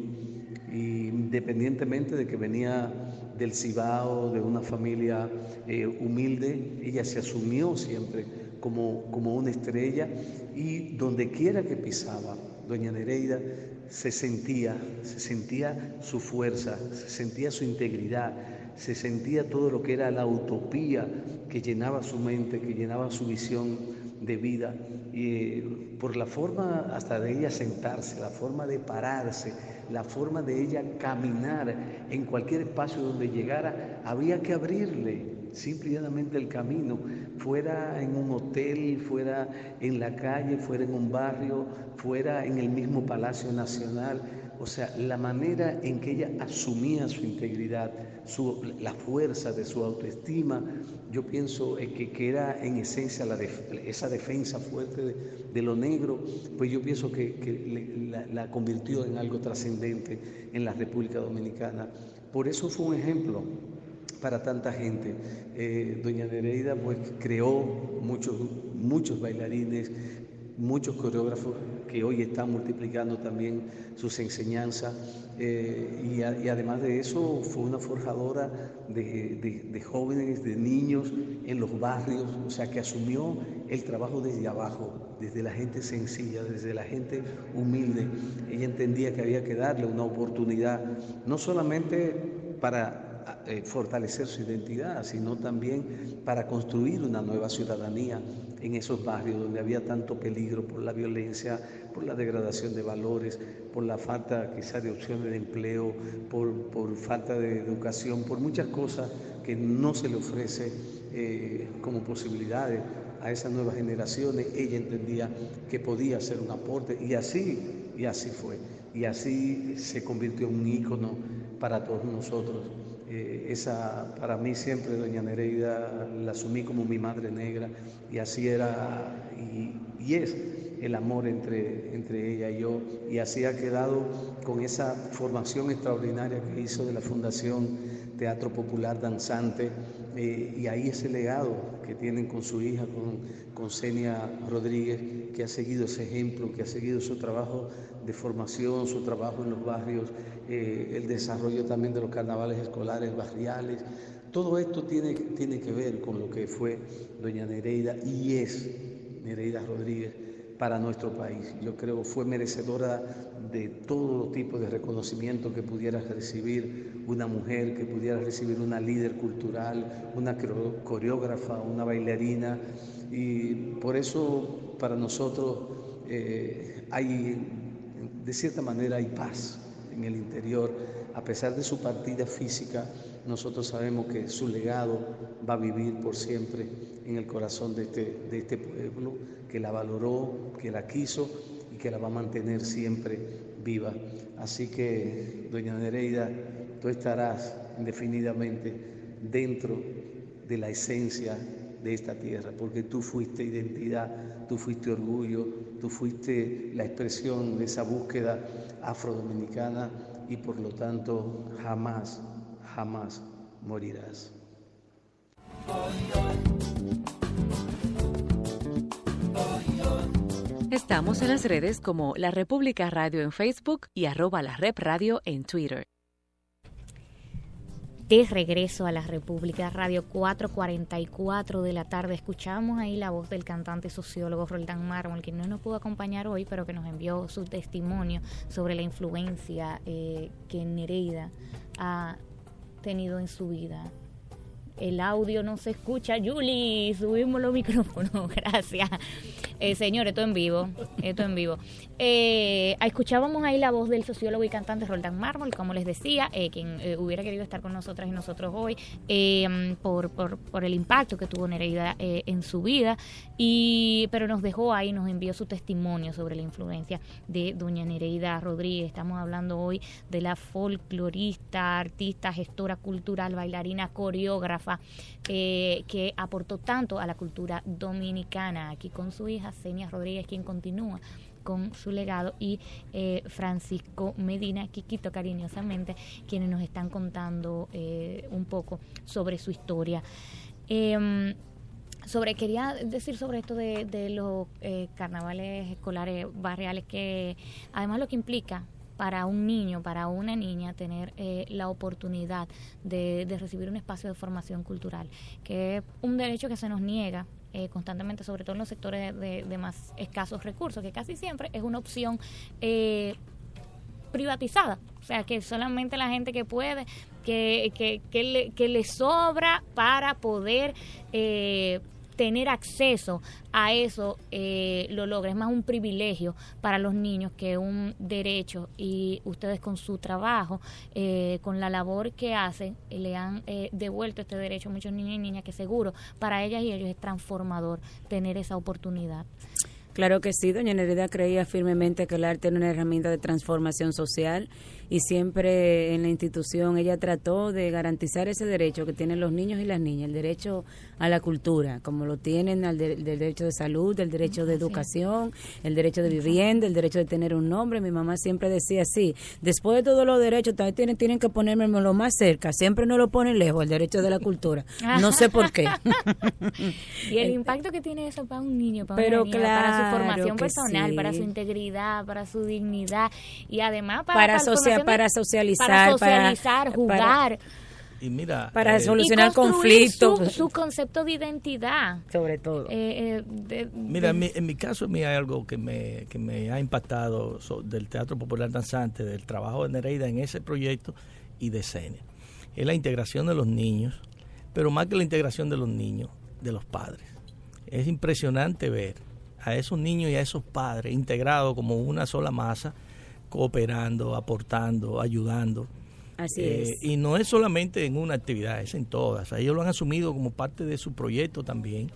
independientemente de que venía del Cibao, de una familia eh, humilde, ella se asumió siempre como, como una estrella y donde quiera que pisaba, doña Nereida se sentía, se sentía su fuerza, se sentía su integridad, se sentía todo lo que era la utopía que llenaba su mente, que llenaba su visión de vida, y por la forma hasta de ella sentarse, la forma de pararse, la forma de ella caminar en cualquier espacio donde llegara, había que abrirle simplemente el camino, fuera en un hotel, fuera en la calle, fuera en un barrio, fuera en el mismo Palacio Nacional, o sea, la manera en que ella asumía su integridad, su, la fuerza de su autoestima, yo pienso que, que era en esencia la esa defensa fuerte de, lo negro, pues yo pienso que, la, convirtió en algo trascendente en la República Dominicana. Por eso fue un ejemplo para tanta gente. Eh, doña Nereida pues creó muchos, muchos bailarines, muchos coreógrafos que hoy están multiplicando también sus enseñanzas eh, y, además de eso fue una forjadora de, jóvenes, de niños en los barrios, o sea que asumió el trabajo desde abajo, desde la gente sencilla, desde la gente humilde. Ella entendía que había que darle una oportunidad, no solamente para eh, fortalecer su identidad, sino también para construir una nueva ciudadanía en esos barrios donde había tanto peligro por la violencia, por la degradación de valores, por la falta quizás de opciones de empleo, por, por falta de educación, por muchas cosas que no se le ofrece eh, como posibilidades a esas nuevas generaciones. Ella entendía que podía ser un aporte y así, y así fue. Y así se convirtió en un ícono para todos nosotros. Eh, esa, para mí siempre Doña Nereida la asumí como mi madre negra y así era y, y es el amor entre, entre ella y yo y así ha quedado con esa formación extraordinaria que hizo de la Fundación Teatro Popular Danzante eh, y ahí ese legado que tienen con su hija, con, con Senia Rodríguez, que ha seguido ese ejemplo, que ha seguido su trabajo de formación, su trabajo en los barrios, eh, el desarrollo también de los carnavales escolares, barriales. Todo esto tiene, tiene que ver con lo que fue doña Nereida y es Nereida Rodríguez para nuestro país. Yo creo fue merecedora de todo tipo de reconocimiento que pudiera recibir una mujer, que pudiera recibir una líder cultural, una coreógrafa, una bailarina. Y por eso para nosotros eh, hay, de cierta manera, hay paz en el interior. A pesar de su partida física, nosotros sabemos que su legado va a vivir por siempre en el corazón de este, de este pueblo, que la valoró, que la quiso y que la va a mantener siempre viva. Así que, doña Nereida, tú estarás indefinidamente dentro de la esencia de esta tierra, porque tú fuiste identidad, tú fuiste orgullo, tú fuiste la expresión de esa búsqueda afrodominicana y por lo tanto jamás, jamás morirás. Estamos en las redes como La República Radio en Facebook y arroba la Rep Radio en Twitter. De regreso a la República Radio 4:44 de la tarde, escuchamos ahí la voz del cantante sociólogo Roldán Mármol, que no nos pudo acompañar hoy, pero que nos envió su testimonio sobre la influencia eh, que Nereida ha tenido en su vida el audio no se escucha. Julie, subimos los micrófonos, gracias. Eh, señor, esto en vivo, esto en vivo. Eh, escuchábamos ahí la voz del sociólogo y cantante Roldán Mármol, como les decía, eh, quien eh, hubiera querido estar con nosotras y nosotros hoy, por, por, por, el impacto que tuvo Nereida en su vida, y, pero nos dejó ahí, nos envió su testimonio sobre la influencia de doña Nereida Rodríguez. Estamos hablando hoy de la folclorista, artista, gestora cultural, bailarina, coreógrafa, que aportó tanto a la cultura dominicana, aquí con su hija, Senia Rodríguez, quien continúa con su legado y eh, Francisco Medina, Quiquito cariñosamente, quienes nos están contando eh, un poco sobre su historia. Em, sobre quería decir sobre esto de, los eh, carnavales escolares barriales que además lo que implica para un niño, para una niña, tener la oportunidad de, de, recibir un espacio de formación cultural, que es un derecho que se nos niega eh, constantemente, sobre todo en los sectores de, más escasos recursos, que casi siempre es una opción eh, privatizada. O sea, que solamente la gente que puede, que, que, que, le, que le sobra para poder eh, tener acceso a eso eh, lo logra. Es más un privilegio para los niños que un derecho y ustedes con su trabajo, eh, con la labor que hacen, le han eh, devuelto este derecho a muchos niños y niñas que seguro para ellas y ellos es transformador tener esa oportunidad. Claro que sí, doña Nerida creía firmemente que el arte era una herramienta de transformación social y siempre en la institución ella trató de garantizar ese derecho que tienen los niños y las niñas, el derecho a la cultura, como lo tienen al derecho de salud, el derecho de educación, el derecho de vivienda, el derecho de tener un nombre. Mi mamá siempre decía así, después de todos los derechos, también tienen, tienen que ponerme lo más cerca, siempre no lo ponen lejos, el derecho de la cultura. No sé por qué. y el impacto que tiene eso para un niño, para Pero una niña, para su formación personal, para su integridad, para su dignidad y además para, para, para socializar, para socializar, jugar. y mira, para eh, solucionar conflictos. Su, concepto de identidad. Sobre todo. Eh, eh, mira, en, mi, caso, a mí hay algo que me, que me ha impactado del Teatro Popular Danzante, del trabajo de Nereida en ese proyecto y de Cene. Es la integración de los niños, pero más que la integración de los niños, de los padres. Es impresionante ver a esos niños y a esos padres integrados como una sola masa, cooperando, aportando, ayudando. Así Eh, es. Y no es solamente en una actividad, es en todas. Ellos lo han asumido como parte de su proyecto también.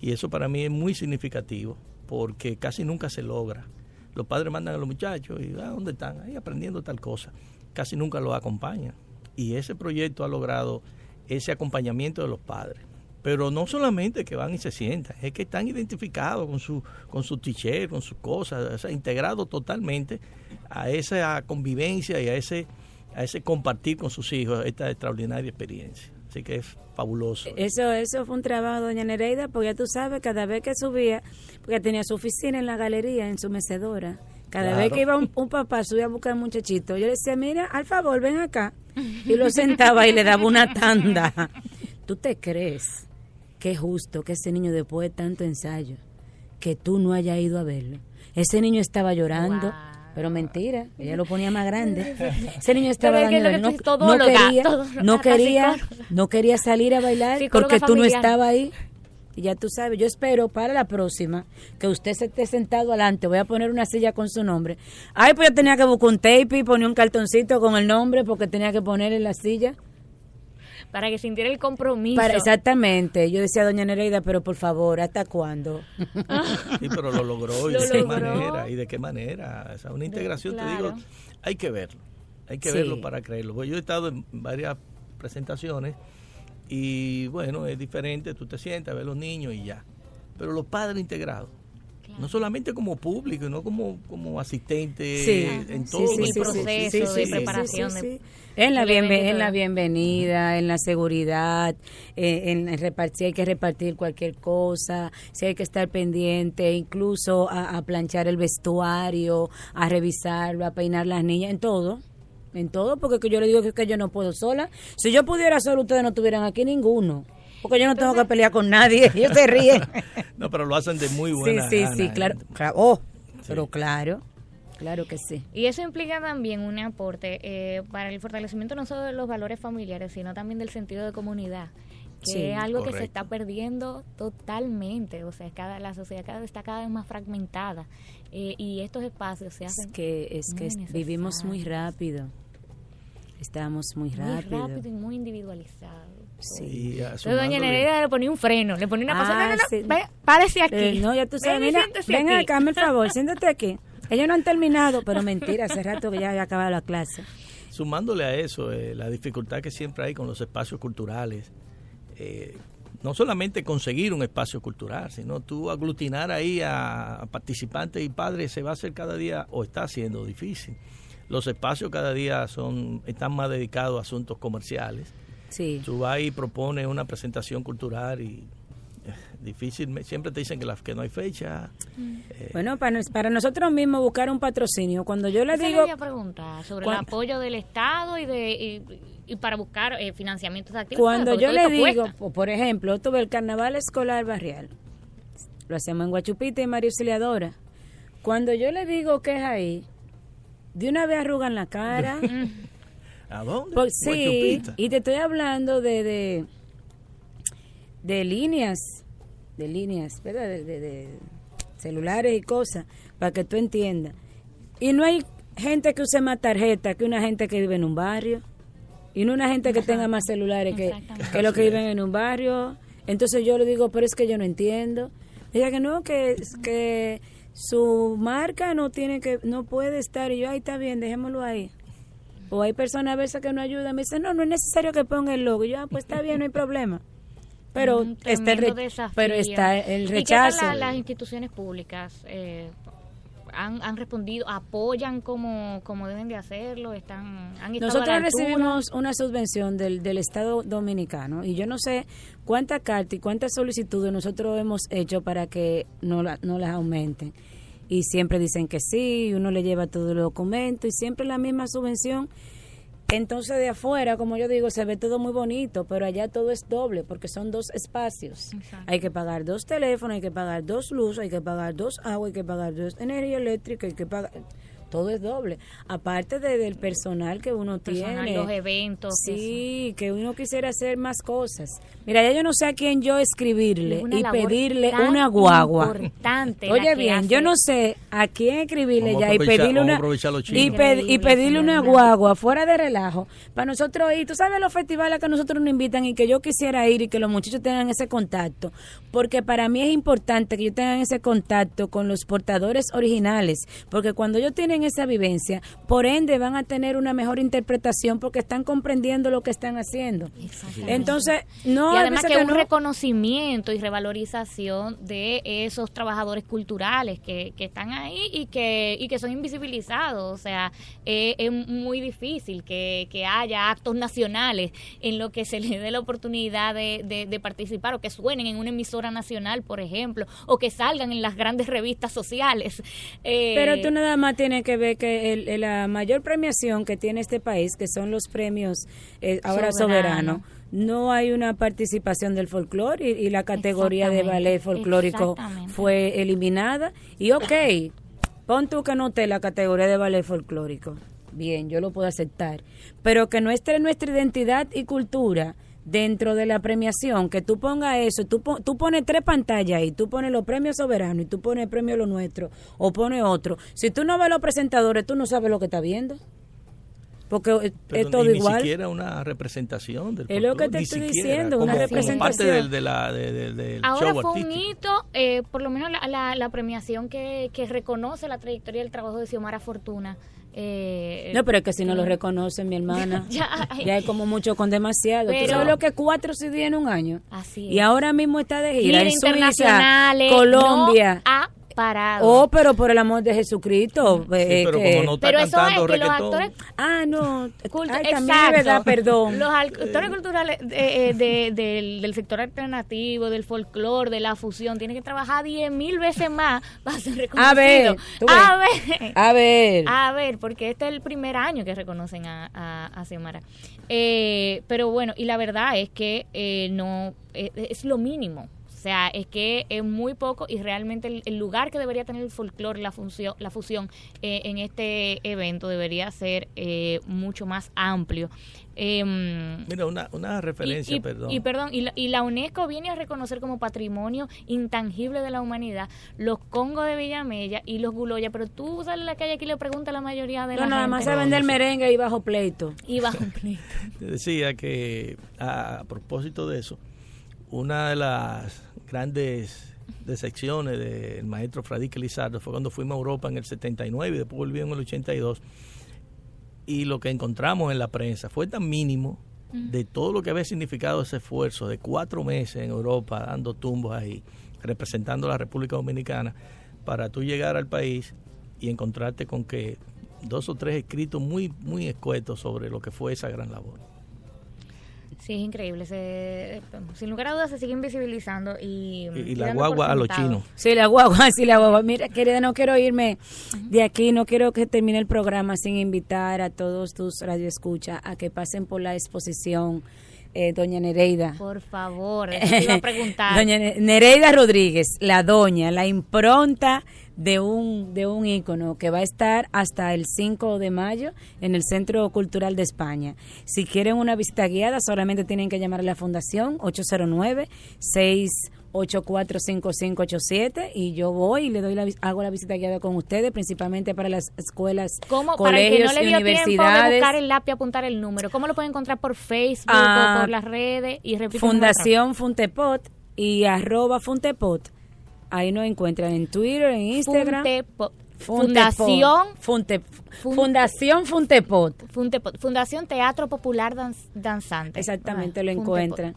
Y eso para mí es muy significativo, porque casi nunca se logra. Los padres mandan a los muchachos y, ah, ¿dónde están? Ahí aprendiendo tal cosa. Casi nunca los acompañan. Y ese proyecto ha logrado ese acompañamiento de los padres. Pero no solamente que van y se sientan, es que están identificados con su, con su t con sus cosas, o sea, integrados totalmente a esa convivencia y a ese, a ese compartir con sus hijos esta extraordinaria experiencia. Así que es fabuloso. Eso, eso fue un trabajo, doña Nereida, porque ya tú sabes, cada vez que subía, porque tenía su oficina en la galería, en su mecedora. Cada Claro. vez que iba un, un papá, subía a buscar al muchachito, yo le decía, mira, al favor, ven acá. Y lo sentaba y le daba una tanda. ¿Tú te crees es justo que ese niño, después de tanto ensayo, que tú no hayas ido a verlo? Ese niño estaba llorando. Pero mentira, ella lo ponía más grande. Ese niño estaba es que que no, no quería, no quería, no quería salir a bailar porque tú no estabas ahí. Y ya tú sabes, yo espero para la próxima que usted se esté sentado adelante. Voy a poner una silla con su nombre. Ay, pues yo tenía que buscar un tape y poner un cartoncito con el nombre porque tenía que poner en la silla. Para que sintiera el compromiso. Para, exactamente. Yo decía, doña Nereida, pero por favor, ¿hasta cuándo? Sí, pero lo logró y Lo de qué logró. manera, y de qué manera. O sea, una integración, te claro. digo, hay que verlo, hay que Sí. verlo para creerlo. Pues yo he estado en varias presentaciones y bueno, es diferente, tú te sientas, ves los niños y ya. Pero los padres integrados, no solamente como público, no como, como asistente Sí. en todo sí, el sí, proceso. de preparación sí, sí, de- sí. En la, en la bienvenida, en la seguridad, eh, en, en repartir, si hay que repartir cualquier cosa, si hay que estar pendiente, incluso a, a planchar el vestuario, a revisarlo, a peinar las niñas, en todo. En todo, porque que yo le digo que, que yo no puedo sola. Si yo pudiera sola, ustedes no estuvieran aquí ninguno. Porque yo no tengo que pelear con nadie. Ellos se ríen. No, pero lo hacen de muy sí, buena sí, gana, sí, ¿eh? claro. Claro, Oh, pero claro, claro que sí. Y eso implica también un aporte eh, para el fortalecimiento no solo de los valores familiares, sino también del sentido de comunidad, que Sí, es algo que se correcto. está perdiendo totalmente. O sea, cada la sociedad cada vez está cada vez más fragmentada eh, y estos espacios se Es hacen que, es muy que es- vivimos muy rápido. Estamos muy muy rápido. rápido y muy individualizado. Sí. Y Entonces, doña Nereida le ponía un freno, le ponía una cosa. Ah, No, no, no, sí. ve, párese aquí. Eh, no, ya tú sabes, Ven mira, ven aquí. acá, el favor, siéntate aquí. Ellos no han terminado, pero mentira, hace rato que ya había acabado la clase. Sumándole a eso, eh, la dificultad que siempre hay con los espacios culturales, eh, no solamente conseguir un espacio cultural, sino tú aglutinar ahí a, a participantes y padres se va a hacer cada día o está siendo difícil. Los espacios cada día son están más dedicados a asuntos comerciales. Sí. Tú vas y propones una presentación cultural y eh, difícil, siempre te dicen que, la, que no hay fecha. eh, Bueno, para, nos- para nosotros mismos buscar un patrocinio. Cuando yo le digo, sobre el apoyo del Estado y de y, y para buscar eh, financiamientos activos. cuando yo le digo, cuesta. por ejemplo, tuve el carnaval escolar barrial. Lo hacemos en Guachupita y María Auxiliadora. Cuando yo le digo que es ahí, de una vez arrugan la cara. ¿A dónde? Pues sí, Guachupita. y te estoy hablando de, de, de líneas, de líneas, ¿verdad? De, de- de celulares y cosas, para que tú entiendas. Y no hay gente que use más tarjeta que una gente que vive en un barrio. Y no una gente que tenga más celulares que, que los que viven en un barrio. Entonces yo le digo, pero es que yo no entiendo. Ella que no, que, que su marca no tiene que, no puede estar. Y yo, ahí está bien, dejémoslo ahí. O hay personas a veces que no ayudan. Me dicen, no, no es necesario que ponga el logo. Y yo, ah, pues está bien, no hay problema. Pero, Un está el, pero está el ¿Y qué rechazo. tal la- las instituciones públicas? Eh, han, han respondido, apoyan como, como deben de hacerlo, están, han Nosotros recibimos una subvención del, del Estado Dominicano y yo no sé cuántas cartas y cuántas solicitudes nosotros hemos hecho para que no, la- no las aumenten. Y siempre dicen que sí, uno le lleva todos los documentos y siempre la misma subvención. Entonces de afuera, como yo digo, se ve todo muy bonito, pero allá todo es doble porque son dos espacios. Exacto. Hay que pagar dos teléfonos, hay que pagar dos luz, hay que pagar dos agua, hay que pagar dos energía eléctrica, hay que pagar todo es doble. Aparte de, del personal que uno Personal, tiene. los eventos, Sí, que uno quisiera hacer más cosas. Mira, ya yo no sé a quién yo escribirle una y pedirle tan una guagua. importante Oye bien, hace- yo no sé a quién escribirle ya y pedirle una y, pedirle una guagua fuera de relajo para nosotros ir. Tú sabes los festivales que nosotros nos invitan y que yo quisiera ir y que los muchachos tengan ese contacto, porque para mí es importante que ellos tengan ese contacto con los portadores originales, porque cuando ellos tienen esa vivencia, por ende van a tener una mejor interpretación porque están comprendiendo lo que están haciendo. Entonces, no y además que un no- reconocimiento y revalorización de esos trabajadores culturales que, que están ahí y que, y que son invisibilizados. O sea, eh, es muy difícil que, que haya actos nacionales en lo que se les dé la oportunidad de, de- de participar o que suenen en una emisora nacional, por ejemplo, o que salgan en las grandes revistas sociales. Eh, Pero tú nada más tienes que ver que el- el- la mayor premiación que tiene este país, que son los premios eh, ahora Soberano. soberano, no hay una participación del folclore y, y la categoría de ballet folclórico fue eliminada. Y ok, pon tú que no esté la categoría de ballet folclórico. Bien, yo lo puedo aceptar. Pero que no esté nuestra identidad y cultura dentro de la premiación, que tú pongas eso, tú, pon- tú pones tres pantallas ahí, tú pones los premios soberanos y tú pones el premio lo nuestro o pones otro. Si tú no ves los presentadores, tú no sabes lo que estás viendo. Porque eh, Pero es todo ni, igual. Ni siquiera una representación del Es lo que te ni estoy siquiera, diciendo, como, una como representación. parte del, de la, de- de- del Ahora show fue un hito, eh, por lo menos la, la, la premiación que, que reconoce la trayectoria del trabajo de Xiomara Fortuna. Eh, No, pero es que si no lo reconocen, mi hermana, Ya, ya, es como mucho con demasiado. ¿Tú Pero- sabes lo que cuatro CD en un año? Así Y es. ahora mismo está de gira, en Suiza, Colombia. no ha parado. Oh, pero por el amor de Jesucristo. eh, pero que- como no está Pero eso es que los actores Ah, no. cultu- Ay, también exacto. es verdad, perdón. Los actores culturales eh, eh, de- del, del sector alternativo, del folclore, de la fusión, tienen que trabajar diez mil veces más para ser reconocidos. A ver. A ver. A ver. A ver, porque este es el primer año que reconocen a, a, a Xiomara. Eh, pero bueno, y la verdad es que eh, no es lo mínimo. O sea, es que es muy poco y realmente el, el lugar que debería tener el folclore, la función, la fusión eh, en este evento debería ser eh, mucho más amplio. Em, Mira, una, una referencia, y, y- perdón. y perdón, y la, y la UNESCO viene a reconocer como patrimonio intangible de la humanidad los congos de Villamella y los Guloya, pero tú sales a la calle aquí y le preguntas a la mayoría de No, la nada gente. más se vende el merengue y bajo pleito. Y bajo pleito. Te decía que a, a propósito de eso, una de las grandes decepciones del maestro Fradique Lizardo. Fue cuando fuimos a Europa en el 79 y después volvimos en el 82 y lo que encontramos en la prensa fue tan mínimo de todo lo que había significado ese esfuerzo de cuatro meses en Europa dando tumbos ahí, representando a la República Dominicana, para tú llegar al país y encontrarte con que dos o tres escritos muy, muy escuetos sobre lo que fue esa gran labor. Sí, es increíble. Se, sin lugar a dudas se sigue invisibilizando y, Y, y y la guagua a los chinos. Sí, la guagua, sí, la guagua. Mira, querida, no quiero irme de aquí, no quiero que termine el programa sin invitar a todos tus radioescuchas a que pasen por la exposición eh, Doña Nereida. Por favor, te iba a preguntar. Doña Ne- Nereida Rodríguez, la doña, la impronta de un, de un ícono que va a estar hasta el 5 de mayo en el Centro Cultural de España. Si quieren una visita guiada, solamente tienen que llamar a la Fundación 809-684-5587 y yo voy y le doy la, hago la visita guiada con ustedes, principalmente para las escuelas, ¿Cómo, para el que colegios no le y dio tiempo de buscar el lápiz y apuntar el número, ¿cómo lo pueden encontrar por Facebook Ah, o por las redes? Y Fundación Funtepot y arroba Funtepot. Ahí nos encuentran en Twitter, en Instagram. Funtepot. Funtepot. Fundación Funte- Fun- Fundación Funtepot. Funtepot, Fundación Teatro Popular Danz- Danzante. Exactamente, Ah, lo Funtepot. encuentran.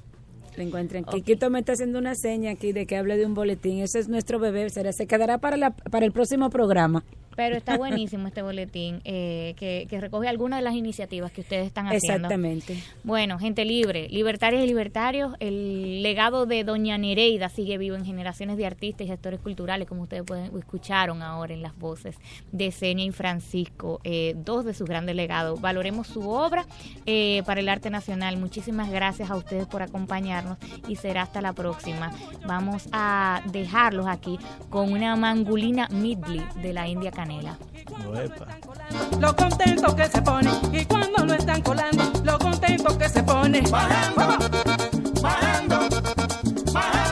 Lo encuentran. Ok. Quiquito me está haciendo una seña aquí de que hable de un boletín. Ese es nuestro bebé. Será, se quedará para, la, para el próximo programa. Pero está buenísimo este boletín eh, que, que recoge algunas de las iniciativas que ustedes están haciendo. Exactamente. Bueno, gente libre, libertarias y libertarios, el legado de Doña Nereida sigue vivo en generaciones de artistas y gestores culturales, como ustedes pueden, escucharon ahora en las voces de Senia y Francisco, eh, dos de sus grandes legados. Valoremos su obra eh, para el arte nacional. Muchísimas gracias a ustedes por acompañarnos y será hasta la próxima. Vamos a dejarlos aquí con una mangulina midley de la India Canela. Uepa. lo contento que se pone y cuando lo están colando, lo contento que se pone. Bajando, bajando, bajando, bajando,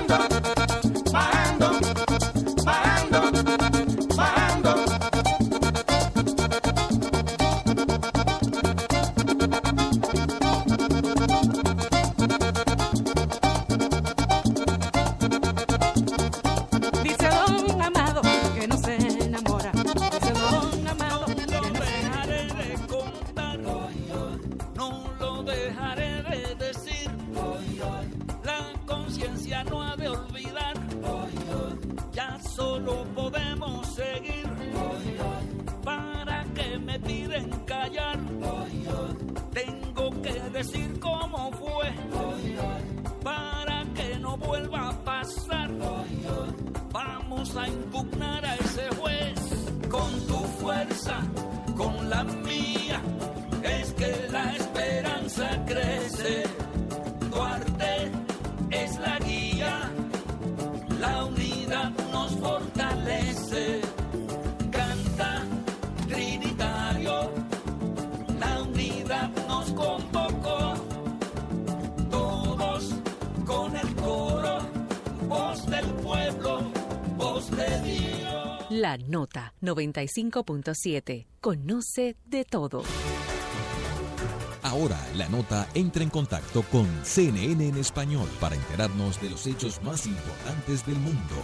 95.7. Conoce de todo. Ahora la nota entra en contacto con CNN en español para enterarnos de los hechos más importantes del mundo.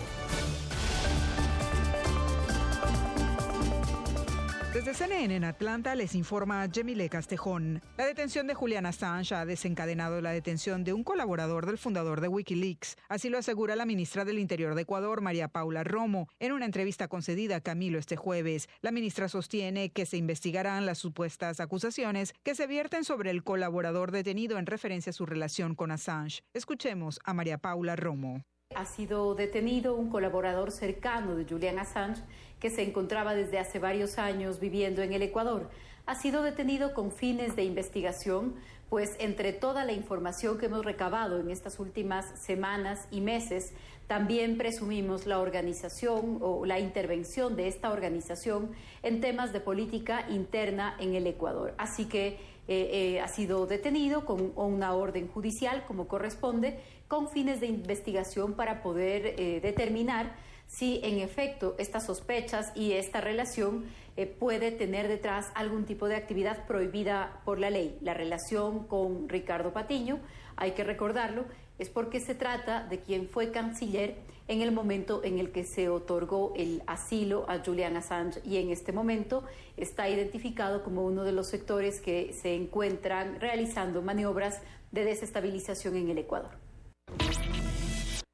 Desde CNN en Atlanta les informa Jemile Castejón. La detención de Julian Assange ha desencadenado la detención de un colaborador del fundador de Wikileaks. Así lo asegura la ministra del Interior de Ecuador, María Paula Romo, en una entrevista concedida a Camilo este jueves. La ministra sostiene que se investigarán las supuestas acusaciones que se vierten sobre el colaborador detenido en referencia a su relación con Assange. Escuchemos a María Paula Romo. Ha sido detenido un colaborador cercano de Julian Assange que se encontraba desde hace varios años viviendo en el Ecuador. Ha sido detenido con fines de investigación, pues entre toda la información que hemos recabado en estas últimas semanas y meses, también presumimos la organización o la intervención de esta organización en temas de política interna en el Ecuador. Así que eh, eh, ha sido detenido con una orden judicial, como corresponde, con fines de investigación para poder eh, determinar si en efecto estas sospechas y esta relación eh, puede tener detrás algún tipo de actividad prohibida por la ley. La relación con Ricardo Patiño, hay que recordarlo, es porque se trata de quien fue canciller en el momento en el que se otorgó el asilo a Julian Assange y en este momento está identificado como uno de los sectores que se encuentran realizando maniobras de desestabilización en el Ecuador.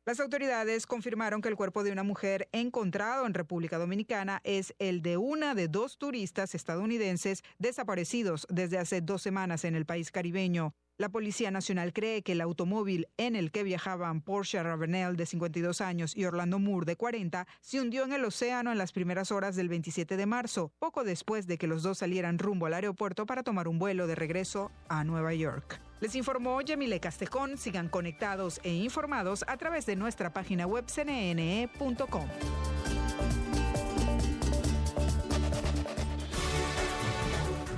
Las autoridades confirmaron que el cuerpo de una mujer encontrado en República Dominicana es el de una de dos turistas estadounidenses desaparecidos desde hace dos semanas en el país caribeño. La Policía Nacional cree que el automóvil en el que viajaban Porsche Ravenel de 52 años y Orlando Moore de 40 se hundió en el océano en las primeras horas del 27 de marzo, poco después de que los dos salieran rumbo al aeropuerto para tomar un vuelo de regreso a Nueva York. Les informó Yemile Castejón. Sigan conectados e informados a través de nuestra página web cnne.com.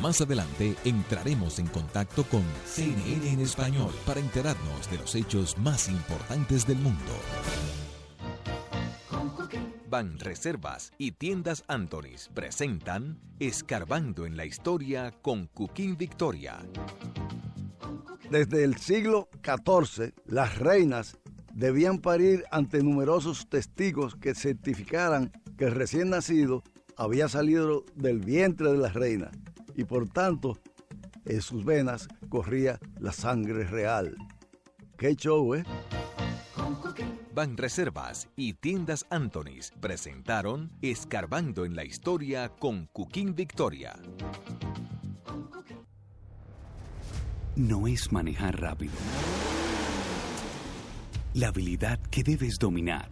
Más adelante entraremos en contacto con CNN en español para enterarnos de los hechos más importantes del mundo. Ban Reservas y Tiendas Antonis presentan Escarbando en la Historia con Cooking Victoria. Desde el siglo XIV, las reinas debían parir ante numerosos testigos que certificaran que el recién nacido había salido del vientre de la reina y por tanto en sus venas corría la sangre real. ¡Qué show, eh! Ban Reservas y Tiendas Antonis presentaron Escarbando en la Historia con Cooking Victoria no es manejar rápido. La habilidad que debes dominar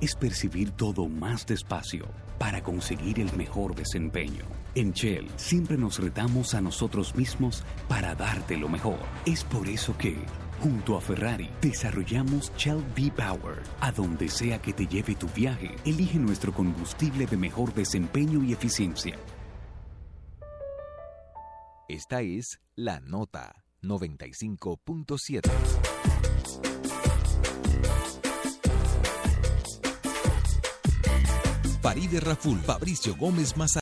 es percibir todo más despacio para conseguir el mejor desempeño. En Shell siempre nos retamos a nosotros mismos para darte lo mejor. Es por eso que, junto a Ferrari, desarrollamos Shell V-Power. A donde sea que te lleve tu viaje, elige nuestro combustible de mejor desempeño y eficiencia esta es La Nota 95.7. Paride Raful, Fabricio Gómez Maza.